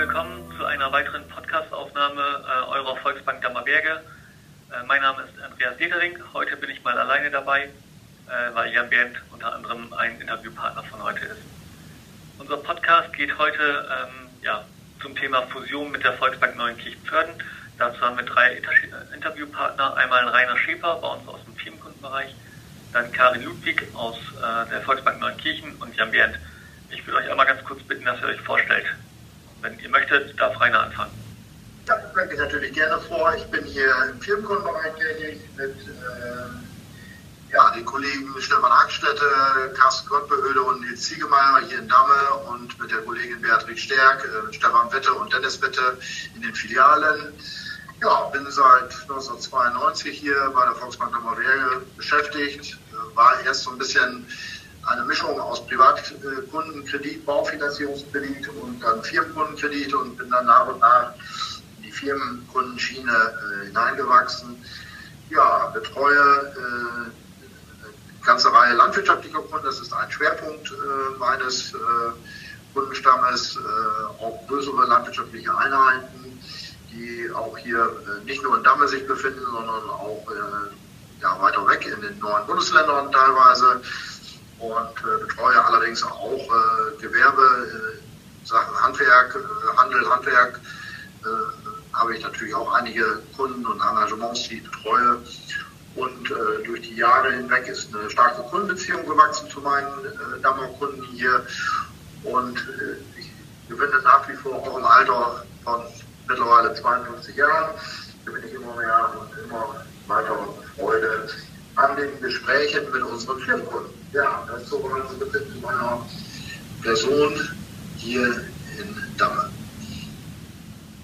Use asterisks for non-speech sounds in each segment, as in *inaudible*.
willkommen zu einer weiteren Podcast-Aufnahme äh, eurer Volksbank Dammerberge. Äh, mein Name ist Andreas Detering. Heute bin ich mal alleine dabei, äh, weil Jan Bernd unter anderem ein Interviewpartner von heute ist. Unser Podcast geht heute ähm, ja, zum Thema Fusion mit der Volksbank Neuenkirchen-Pförden. Dazu haben wir drei Inter Interviewpartner. Einmal Rainer Schäper bei uns aus dem Firmenkundenbereich, dann Karin Ludwig aus äh, der Volksbank Neuenkirchen und Jan Bernd. Ich würde euch einmal ganz kurz bitten, dass ihr euch vorstellt. Wenn ihr möchtet, darf Rainer anfangen. Ja, ich natürlich gerne vor. Ich bin hier im Firmenkundenbereich tätig mit äh, ja, den Kollegen Stefan Hackstätte, Carsten Gottbehöde und Nils Ziegemeier hier in Damme und mit der Kollegin Beatrix Stärk, äh, Stefan Witte und Dennis Witte in den Filialen. Ja, bin seit 1992 hier bei der Volksbank Dammerwerke beschäftigt. Äh, war erst so ein bisschen eine Mischung aus Privatkundenkredit, Baufinanzierungskredit und dann Firmenkundenkredit und bin dann nach und nach in die Firmenkundenschiene äh, hineingewachsen. Ja, betreue äh, eine ganze Reihe landwirtschaftlicher Kunden. Das ist ein Schwerpunkt äh, meines äh, Kundenstammes, äh, auch größere landwirtschaftliche Einheiten, die auch hier äh, nicht nur in Damme sich befinden, sondern auch ja, weiter weg in den neuen Bundesländern teilweise und äh, betreue allerdings auch äh, Gewerbe, äh, Sachen Handwerk, Handel, Handwerk. Habe ich natürlich auch einige Kunden und Engagements, die ich betreue. Und äh, durch die Jahre hinweg ist eine starke Kundenbeziehung gewachsen zu meinen äh, Dammer-Kunden hier. Und äh, ich gewinne nach wie vor auch im Alter von mittlerweile 52 Jahren, gewinne ich immer mehr und immer weiter Freude an den Gesprächen mit unseren Firmenkunden. Ja, das ist so ein bisschen zu meiner Person hier in Damme.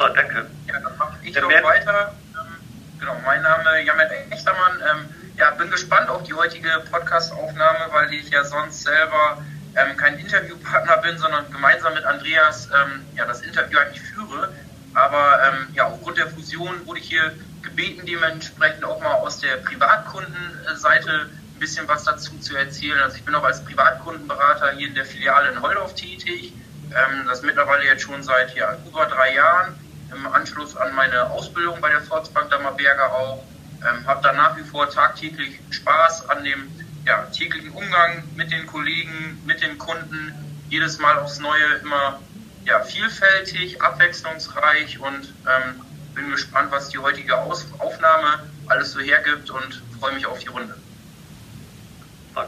Oh, danke. Ja, dann mache ich noch weiter. Ähm, genau, mein Name ist Jamet Echtermann. Ähm, ja, bin gespannt auf die heutige Podcast-Aufnahme, weil ich ja sonst selber ähm, kein Interviewpartner bin, sondern gemeinsam mit Andreas ähm, ja, das Interview eigentlich führe. Aber ähm, ja, aufgrund der Fusion wurde ich hier gebeten, dementsprechend auch mal aus der Privatkundenseite ein bisschen was dazu zu erzählen. Also ich bin auch als Privatkundenberater hier in der Filiale in Holdorf tätig. Ähm, das mittlerweile jetzt schon seit ja, über drei Jahren im Anschluss an meine Ausbildung bei der Volksbank Dammerberger auch. Ähm, habe da nach wie vor tagtäglich Spaß an dem ja, täglichen Umgang mit den Kollegen, mit den Kunden. Jedes Mal aufs Neue immer ja, vielfältig, abwechslungsreich und ähm, bin gespannt, was die heutige Aus Aufnahme alles so hergibt und freue mich auf die Runde.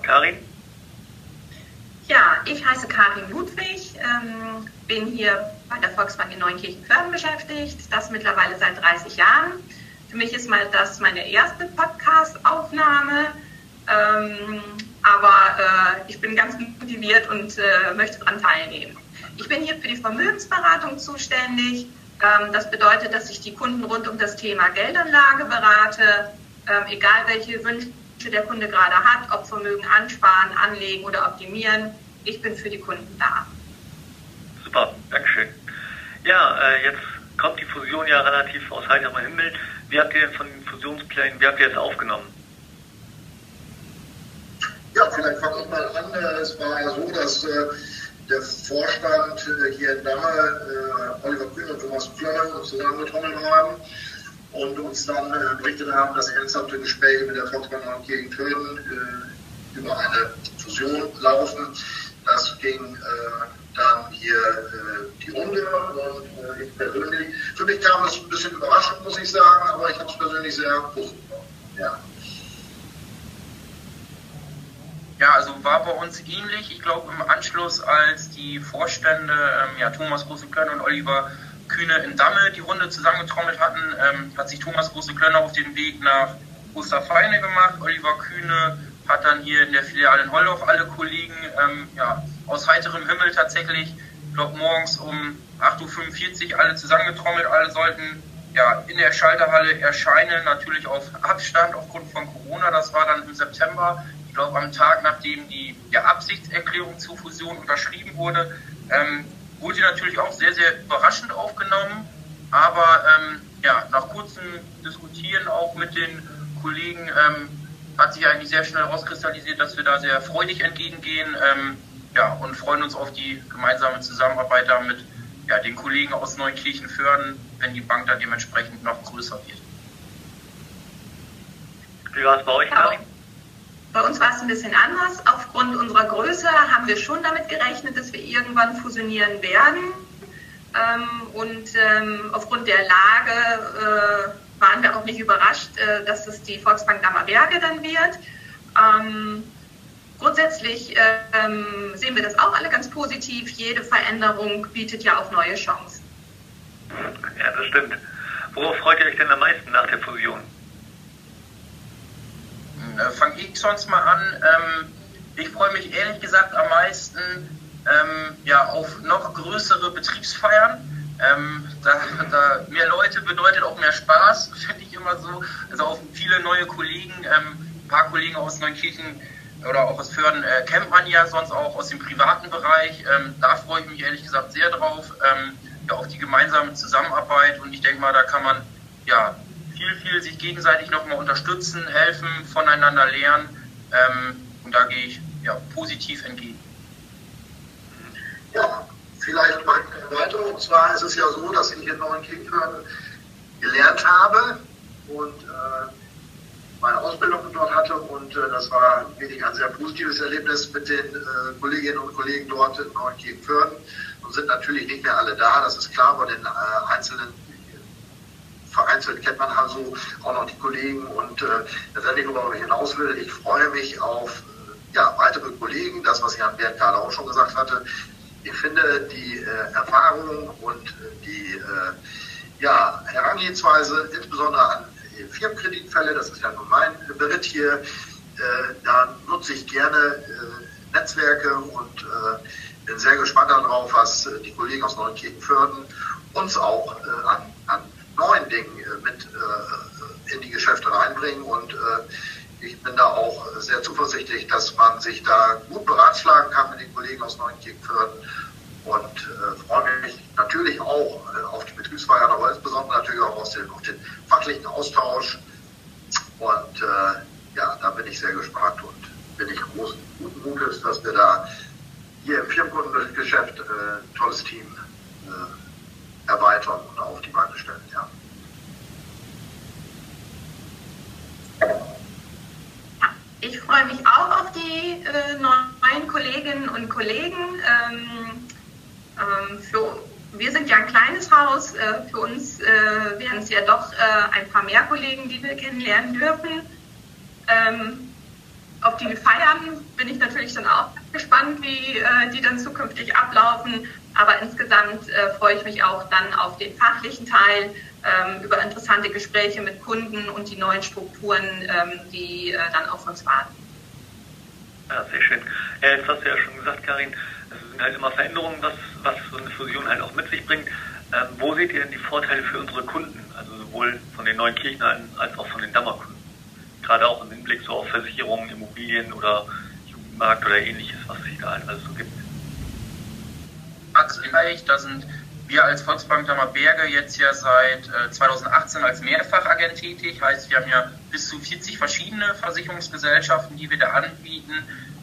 Karin? Ja, ich heiße Karin Ludwig, ähm, bin hier bei der Volksbank in Neunkirchen-Föhren beschäftigt, das mittlerweile seit 30 Jahren. Für mich ist mal das meine erste Podcast-Aufnahme, ähm, aber äh, ich bin ganz motiviert und äh, möchte daran teilnehmen. Ich bin hier für die Vermögensberatung zuständig das bedeutet, dass ich die Kunden rund um das Thema Geldanlage berate, ähm, egal welche Wünsche der Kunde gerade hat, ob Vermögen ansparen, anlegen oder optimieren. Ich bin für die Kunden da. Super, Dankeschön. Ja, äh, jetzt kommt die Fusion ja relativ aus heiterem Himmel. Wie habt ihr denn von den Fusionsplänen, wie habt ihr das aufgenommen? Ja, vielleicht fange ich mal an. Es war ja so, dass äh, der Vorstand äh, hier in Damme, äh, Oliver Kühn und Thomas Klöller, zusammengetrommelt haben und uns dann äh, berichtet haben, dass ernsthafte Gespräche mit der Volksbank Tönen äh, über eine Fusion laufen. Das ging äh, dann hier äh, die Runde und ich persönlich, für mich kam es ein bisschen überraschend, muss ich sagen, aber ich habe es persönlich sehr positiv. Ja. Ja, also war bei uns ähnlich. Ich glaube, im Anschluss, als die Vorstände ähm, ja, Thomas Große-Klönner und Oliver Kühne in Damme die Runde zusammengetrommelt hatten, ähm, hat sich Thomas Große-Klönner auf den Weg nach Osterfeine gemacht. Oliver Kühne hat dann hier in der Filiale in Holdorf alle Kollegen ähm, ja, aus heiterem Himmel tatsächlich, ich morgens um 8.45 Uhr alle zusammengetrommelt. Alle sollten ja, in der Schalterhalle erscheinen, natürlich auf Abstand aufgrund von Corona. Das war dann im September glaube am Tag, nachdem die ja, Absichtserklärung zur Fusion unterschrieben wurde, ähm, wurde natürlich auch sehr, sehr überraschend aufgenommen. Aber ähm, ja, nach kurzem Diskutieren auch mit den Kollegen ähm, hat sich eigentlich sehr schnell herauskristallisiert, dass wir da sehr freudig entgegengehen ähm, ja, und freuen uns auf die gemeinsame Zusammenarbeit da mit ja, den Kollegen aus Neunkirchen fördern, wenn die Bank dann dementsprechend noch größer wird. Wie war es bei euch, Karin? Bei uns war es ein bisschen anders. Aufgrund unserer Größe haben wir schon damit gerechnet, dass wir irgendwann fusionieren werden. Ähm, und ähm, aufgrund der Lage äh, waren wir auch nicht überrascht, äh, dass es die Volksbank Dammerberge dann wird. Ähm, grundsätzlich sehen wir das auch alle ganz positiv. Jede Veränderung bietet ja auch neue Chancen. Ja, das stimmt. Worauf freut ihr euch denn am meisten nach der Fusion? Äh, Fange ich sonst mal an. Ähm, ich freue mich ehrlich gesagt am meisten ähm, ja, auf noch größere Betriebsfeiern. Ähm, da, da, mehr Leute bedeutet auch mehr Spaß, *laughs* finde ich immer so. Also auf viele neue Kollegen, ähm, ein paar Kollegen aus Neunkirchen oder auch aus Förden äh, kennt man ja sonst auch aus dem privaten Bereich. Ähm, da freue ich mich ehrlich gesagt sehr drauf. Ähm, ja, auf die gemeinsame Zusammenarbeit und ich denke mal, da kann man ja viel, viel sich gegenseitig nochmal unterstützen, helfen, voneinander lernen. Ähm, und da gehe ich ja, positiv entgegen. Ja, vielleicht mal weiter. Und zwar ist es ja so, dass ich in Neunkirchen gelernt habe und äh, meine Ausbildung dort hatte. Und äh, das war wirklich ein sehr positives Erlebnis mit den äh, Kolleginnen und Kollegen dort in Neunkirchen-Föhrden. Und sind natürlich nicht mehr alle da, das ist klar, bei den äh, einzelnen vereinzelt kennt man also auch noch die Kollegen und äh, worüber ich hinaus will, ich freue mich auf äh, ja, weitere Kollegen, das, was Jan Bernd gerade auch schon gesagt hatte. Ich finde die äh, Erfahrung und äh, die äh, ja, Herangehensweise, insbesondere an Firmenkreditfälle, das ist ja nun mein Beritt hier, äh, da nutze ich gerne Netzwerke und bin sehr gespannt darauf, was die Kollegen aus Neunkirchen fördern, uns auch an, an neuen Dingen äh, mit äh, in die Geschäfte reinbringen. Und äh, ich bin da auch sehr zuversichtlich, dass man sich da gut beratschlagen kann mit den Kollegen aus Neunkirchen-Fürden. Und freue mich natürlich auch auf die Betriebsfeiern, aber insbesondere natürlich auch auf den, auf den fachlichen Austausch. Und ja, da bin ich sehr gespannt und bin ich großen guten Mutes, dass wir da hier im Firmenkundengeschäft äh, tolles Team äh, erweitern und auf die Beine stellen. Ja. Ich freue mich auch auf die äh, neuen Kolleginnen und Kollegen. Ähm, ähm, für, wir sind ja ein kleines Haus. Äh, für uns äh, wären es ja doch äh, ein paar mehr Kollegen, die wir kennenlernen dürfen. Ähm, auf die Feiern bin ich natürlich dann auch gespannt, wie äh, die dann zukünftig ablaufen. Aber insgesamt äh, freue ich mich auch dann auf den fachlichen Teil, ähm, über interessante Gespräche mit Kunden und die neuen Strukturen, ähm, die äh, dann auf uns warten. Ja, sehr schön. Jetzt hast du ja schon gesagt, Karin, es sind halt immer Veränderungen, was, was so eine Fusion halt auch mit sich bringt. Ähm, wo seht ihr denn die Vorteile für unsere Kunden, also sowohl von den neuen Kirchnern als auch von den Dammerkunden? Gerade auch im Hinblick so auf Versicherungen, Immobilien oder Jugendmarkt oder ähnliches, was sich da halt alles so gibt. Praxisbereich. Da sind wir als Volksbank Dammerberge jetzt ja seit äh, 2018 als Mehrfachagent tätig. Heißt, wir haben ja bis zu 40 verschiedene Versicherungsgesellschaften, die wir da anbieten.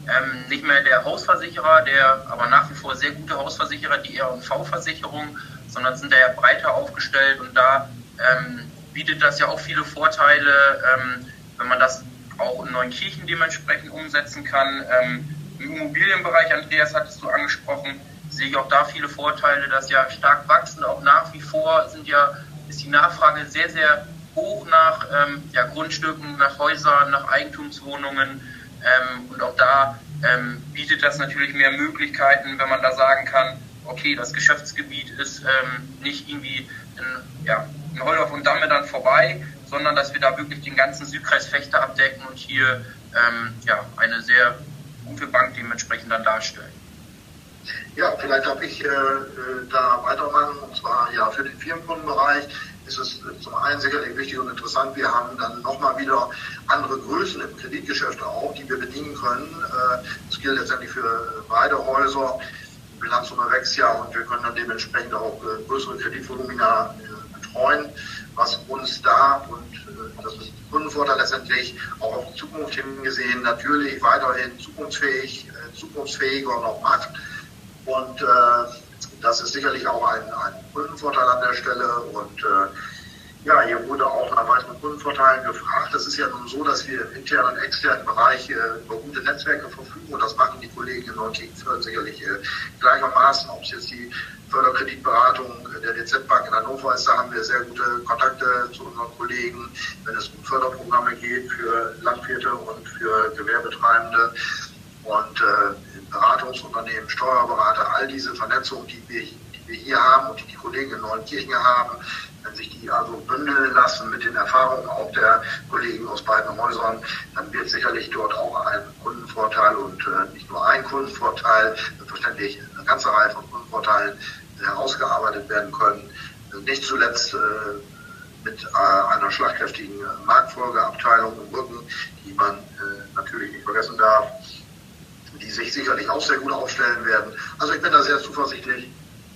Ähm, nicht mehr der Hausversicherer, der aber nach wie vor sehr gute Hausversicherer, die R&V-Versicherung, sondern sind da ja breiter aufgestellt und da ähm, bietet das ja auch viele Vorteile, ähm, wenn man das auch in neuen Kirchen dementsprechend umsetzen kann. Ähm, Im Immobilienbereich, Andreas, hattest du angesprochen, sehe ich auch da viele Vorteile, dass ja stark wachsen. Auch nach wie vor sind ja, ist die Nachfrage sehr, sehr hoch nach ähm, ja, Grundstücken, nach Häusern, nach Eigentumswohnungen. Ähm, und auch da ähm, bietet das natürlich mehr Möglichkeiten, wenn man da sagen kann, okay, das Geschäftsgebiet ist ähm, nicht irgendwie in, ja, in Holdorf und Damme dann vorbei, sondern dass wir da wirklich den ganzen Südkreis Fechter abdecken und hier ähm, ja, eine sehr gute Bank dementsprechend dann darstellen. Ja, vielleicht darf ich äh, äh, da weitermachen. Und zwar ja für den Firmenkundenbereich ist es zum einen sicherlich wichtig und interessant. Wir haben dann nochmal wieder andere Größen im Kreditgeschäft auch, die wir bedienen können. Äh, das gilt letztendlich für beide Häuser. Die Bilanzsumme wächst ja und wir können dann dementsprechend auch äh, größere Kreditvolumina äh, betreuen, was uns da und äh, das ist Kundenvorteil letztendlich auch auf die Zukunft hingesehen natürlich weiterhin zukunftsfähig, zukunftsfähiger noch macht. Und äh, Das ist sicherlich auch ein, ein Kundenvorteil an der Stelle und äh, ja, hier wurde auch nach weiteren Kundenvorteilen gefragt. Es ist ja nun so, dass wir im internen und externen Bereich äh, über gute Netzwerke verfügen und das machen die Kollegen in Neunkirchen sicherlich äh, gleichermaßen, ob es jetzt die Förderkreditberatung der DZ Bank in Hannover ist, da haben wir sehr gute Kontakte zu unseren Kollegen, wenn es um Förderprogramme geht für Landwirte und für Gewerbetreibende und äh, Beratungsunternehmen, Steuerberater, all diese Vernetzungen, die wir, die wir hier haben und die die Kollegen in Neunkirchen haben, wenn sich die also bündeln lassen mit den Erfahrungen auch der Kollegen aus beiden Häusern, dann wird sicherlich dort auch ein Kundenvorteil und äh, nicht nur ein Kundenvorteil, selbstverständlich eine ganze Reihe von Kundenvorteilen herausgearbeitet werden können. Nicht zuletzt äh, mit äh, einer schlagkräftigen Marktfolgeabteilung im Rücken, die man äh, natürlich nicht vergessen darf, die sich sicherlich auch sehr gut aufstellen werden. Also ich bin da sehr zuversichtlich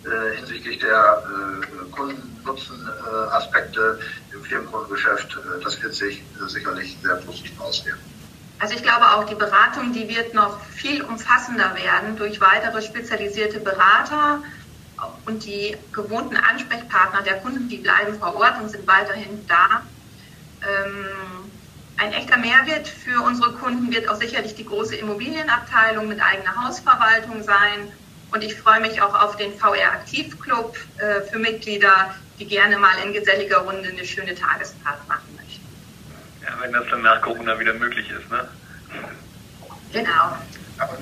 äh, hinsichtlich der äh, Kundennutzenaspekte im Firmenkundengeschäft. Äh, das wird sich sicherlich sehr positiv auswirken. Also ich glaube auch, die Beratung, die wird noch viel umfassender werden durch weitere spezialisierte Berater und die gewohnten Ansprechpartner der Kunden, die bleiben vor Ort und sind weiterhin da. Ähm, ein echter Mehrwert für unsere Kunden wird auch sicherlich die große Immobilienabteilung mit eigener Hausverwaltung sein und ich freue mich auch auf den VR Aktivclub äh, für Mitglieder, die gerne mal in geselliger Runde eine schöne Tagesfahrt machen möchten. Ja, wenn das dann nach Corona wieder möglich ist, ne? Genau. Aber,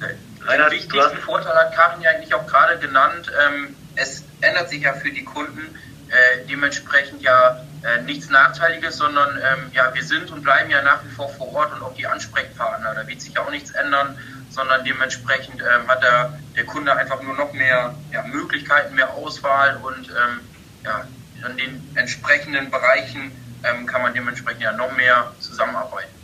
äh, Reinhard, den wichtigsten Vorteil hat Karin ja eigentlich auch gerade genannt. Ähm, es ändert sich ja für die Kunden äh, dementsprechend ja äh, nichts Nachteiliges, sondern ähm, ja, wir sind und bleiben ja nach wie vor vor Ort und auch die Ansprechpartner. Da wird sich ja auch nichts ändern sondern dementsprechend ähm, hat der, der Kunde einfach nur noch mehr ja, Möglichkeiten, mehr Auswahl und ähm, ja, in den entsprechenden Bereichen ähm, kann man dementsprechend ja noch mehr zusammenarbeiten.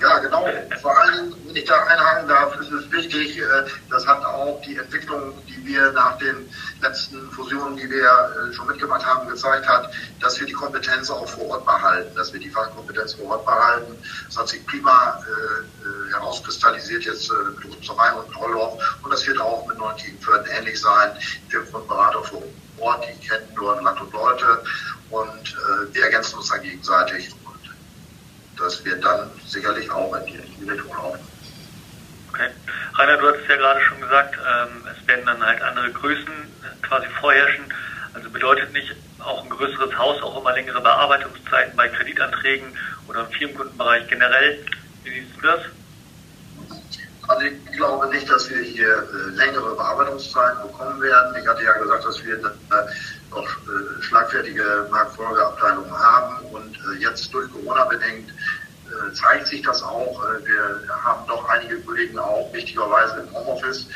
Ja, genau. Vor allem, wenn ich da einhaken darf, ist es wichtig, äh, das hat auch die Entwicklung, die wir nach den letzten Fusionen, die wir äh, schon mitgemacht haben, gezeigt hat, dass wir die Kompetenz auch vor Ort behalten, dass wir die Fachkompetenz vor Ort behalten. Das hat sich prima äh, herauskristallisiert jetzt mit Rüsterei und Trolloch und das wird auch mit neuen Teamförden ähnlich sein. Wir haben Berater vor Ort, die kennen nur Land und Leute und wir ergänzen uns dann gegenseitig das wird dann sicherlich auch in die richtige Richtung laufen. Okay. Rainer, du hattest ja gerade schon gesagt, ähm, es werden dann halt andere Größen quasi vorherrschen. Also bedeutet nicht auch ein größeres Haus auch immer längere Bearbeitungszeiten bei Kreditanträgen oder im Firmenkundenbereich generell. Wie siehst du das? Also ich glaube nicht, dass wir hier äh, längere Bearbeitungszeiten bekommen werden. Ich hatte ja gesagt, dass wir äh, noch äh, schlagfertige Marktfolgeabteilungen haben und äh, jetzt durch Corona bedingt äh, zeigt sich das auch. Äh, wir haben doch einige Kollegen auch wichtigerweise im Homeoffice.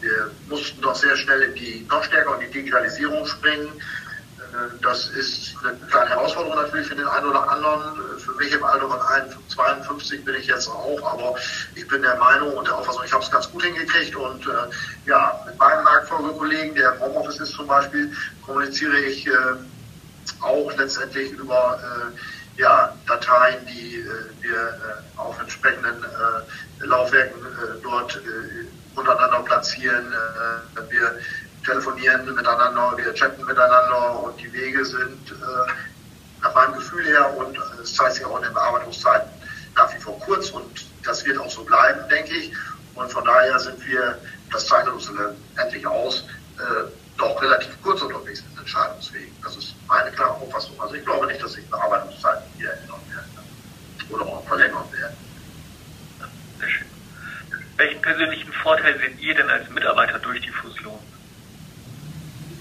wir mussten doch sehr schnell in die noch stärker in die Digitalisierung springen. Das ist eine kleine Herausforderung natürlich für den einen oder anderen. Für mich im Alter von 52 bin ich jetzt auch, aber ich bin der Meinung und der Auffassung, ich habe es ganz gut hingekriegt. Und äh, ja, mit meinem Marktfolgekollegen, der im Homeoffice ist zum Beispiel, kommuniziere ich äh, auch letztendlich über äh, ja, Dateien, die äh, wir äh, auf entsprechenden äh, Laufwerken dort untereinander platzieren. wir telefonieren miteinander, wir chatten miteinander und die Wege sind nach meinem Gefühl her und es zeigt sich auch in den Bearbeitungszeiten nach wie vor kurz und das wird auch so bleiben, denke ich. Und von daher sind wir, das zeichnet uns endlich aus, doch relativ kurz unterwegs in Entscheidungswegen. Das ist meine klare Auffassung. Also ich glaube nicht, dass sich Bearbeitungszeiten hier ändern werden oder auch verlängern werden. Welchen persönlichen Vorteil seht ihr denn als Mitarbeiter durch die Fusion?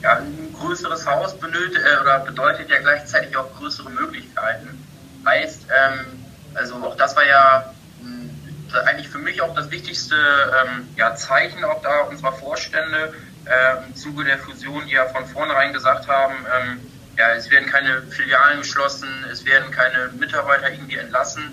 Ja, ein größeres Haus benötigt, äh, oder bedeutet ja gleichzeitig auch größere Möglichkeiten. Heißt, ähm, also auch das war ja mh, eigentlich für mich auch das wichtigste ähm, ja, Zeichen auch da unserer Vorstände äh, im Zuge der Fusion, die ja von vornherein gesagt haben, ähm, ja, es werden keine Filialen geschlossen, es werden keine Mitarbeiter irgendwie entlassen,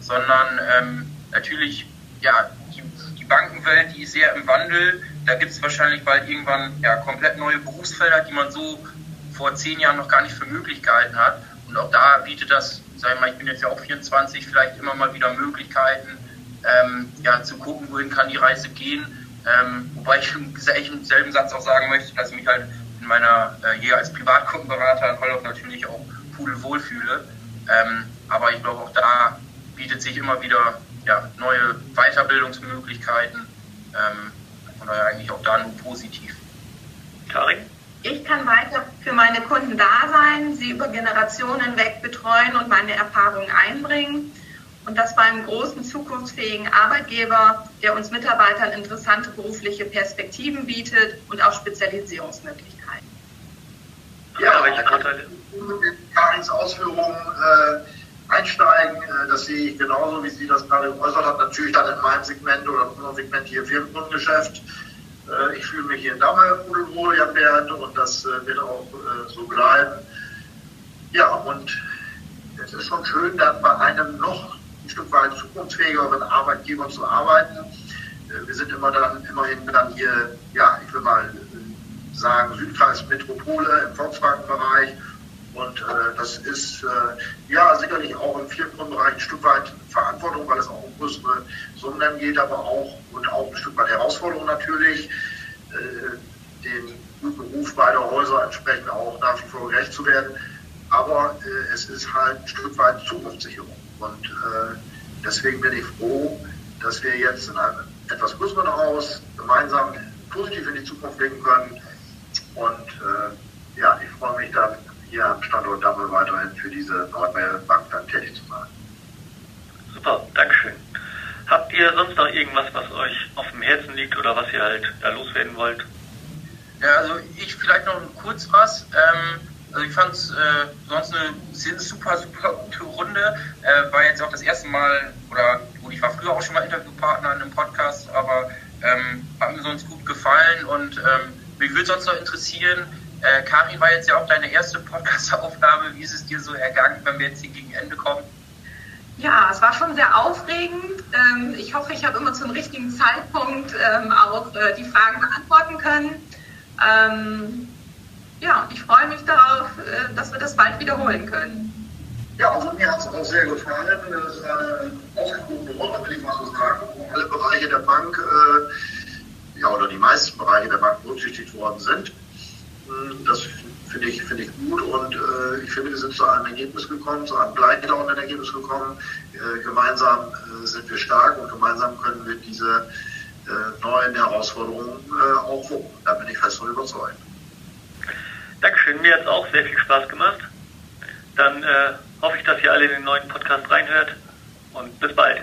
sondern ähm, natürlich, ja, die, die Bankenwelt, die ist sehr im Wandel da gibt es wahrscheinlich bald irgendwann ja, komplett neue Berufsfelder, die man so vor zehn Jahren noch gar nicht für möglich gehalten hat. Und auch da bietet das, sag ich mal, ich bin jetzt ja auch 24, vielleicht immer mal wieder Möglichkeiten, ähm, ja, zu gucken, wohin kann die Reise gehen. Ähm, wobei ich im selben Satz auch sagen möchte, dass ich mich halt in meiner äh, hier als Privatkundenberater in Hollow natürlich auch pudelwohl fühle. Ähm, aber ich glaube, auch da bietet sich immer wieder ja, neue Weiterbildungsmöglichkeiten. Ähm, von daher eigentlich auch da nur positiv. Karin? Ich kann weiter für meine Kunden da sein, sie über Generationen weg betreuen und meine Erfahrungen einbringen. Und das bei einem großen, zukunftsfähigen Arbeitgeber, der uns Mitarbeitern interessante berufliche Perspektiven bietet und auch Spezialisierungsmöglichkeiten. Ja, welche Vorteile? Mit Karins Ausführungen äh, einsteigen, äh, das sehe ich genauso, wie sie das gerade geäußert hat. Natürlich dann in meinem Segment oder in unserem Segment hier Firmenkundengeschäft. Äh, ich fühle mich hier in Damme pudelwohl, Jan Bernd, und das äh, wird auch äh, so bleiben. Ja, und es ist schon schön, dann bei einem noch ein Stück weit zukunftsfähigeren Arbeitgeber zu arbeiten. Wir sind immer dann, immerhin dann hier, ja, ich will mal sagen, Südkreis Metropole im Volkswagen-Bereich. Und äh, das ist äh, ja sicherlich auch im Firmenbereich ein Stück weit Verantwortung, weil es auch um größere Summen geht, aber auch und auch ein Stück weit Herausforderung natürlich, äh, dem Beruf beider Häuser entsprechend auch nach wie vor gerecht zu werden. Aber äh, es ist halt ein Stück weit Zukunftssicherung. Und äh, deswegen bin ich froh, dass wir jetzt in einem etwas größeren Haus gemeinsam positiv in die Zukunft blicken können. Und äh, ja, ich freue mich dann hier am Standort Dammel weiterhin für diese Nordmeer Bank dann tätig zu sein. Super, Dankeschön. Habt ihr sonst noch irgendwas, was euch auf dem Herzen liegt oder was ihr halt da loswerden wollt? Ja, also ich vielleicht noch kurz was. Ähm, also ich fand es äh, sonst eine super, super gute Runde. Äh, war jetzt auch das erste Mal, oder gut, ich war früher auch schon mal Interviewpartner in einem Podcast, aber ähm, hat mir sonst gut gefallen und ähm, mich würde sonst noch interessieren, äh, Karin war jetzt ja auch deine erste Podcast-Aufnahme. Wie ist es dir so ergangen, wenn wir jetzt hier gegen Ende kommen? Ja, es war schon sehr aufregend. Ähm, ich hoffe, ich habe immer zum richtigen Zeitpunkt ähm, auch äh, die Fragen beantworten können. Ähm, ja, ich freue mich darauf, äh, dass wir das bald wiederholen können. Ja, also mir hat es auch sehr gefallen. Das ist eine ausgewogene Runde, will ich mal so sagen, wo alle Bereiche der Bank, äh, ja, oder die meisten Bereiche der Bank berücksichtigt worden sind. Hm, das finde ich, find ich gut und äh, ich finde, wir sind zu einem Ergebnis gekommen, zu einem gleichlautenden Ergebnis gekommen. Äh, gemeinsam äh, sind wir stark und gemeinsam können wir diese äh, neuen Herausforderungen auch wuppen. Da bin ich fest von überzeugt. Dankeschön, mir hat es auch sehr viel Spaß gemacht. Dann äh, hoffe ich, dass ihr alle in den neuen Podcast reinhört und bis bald.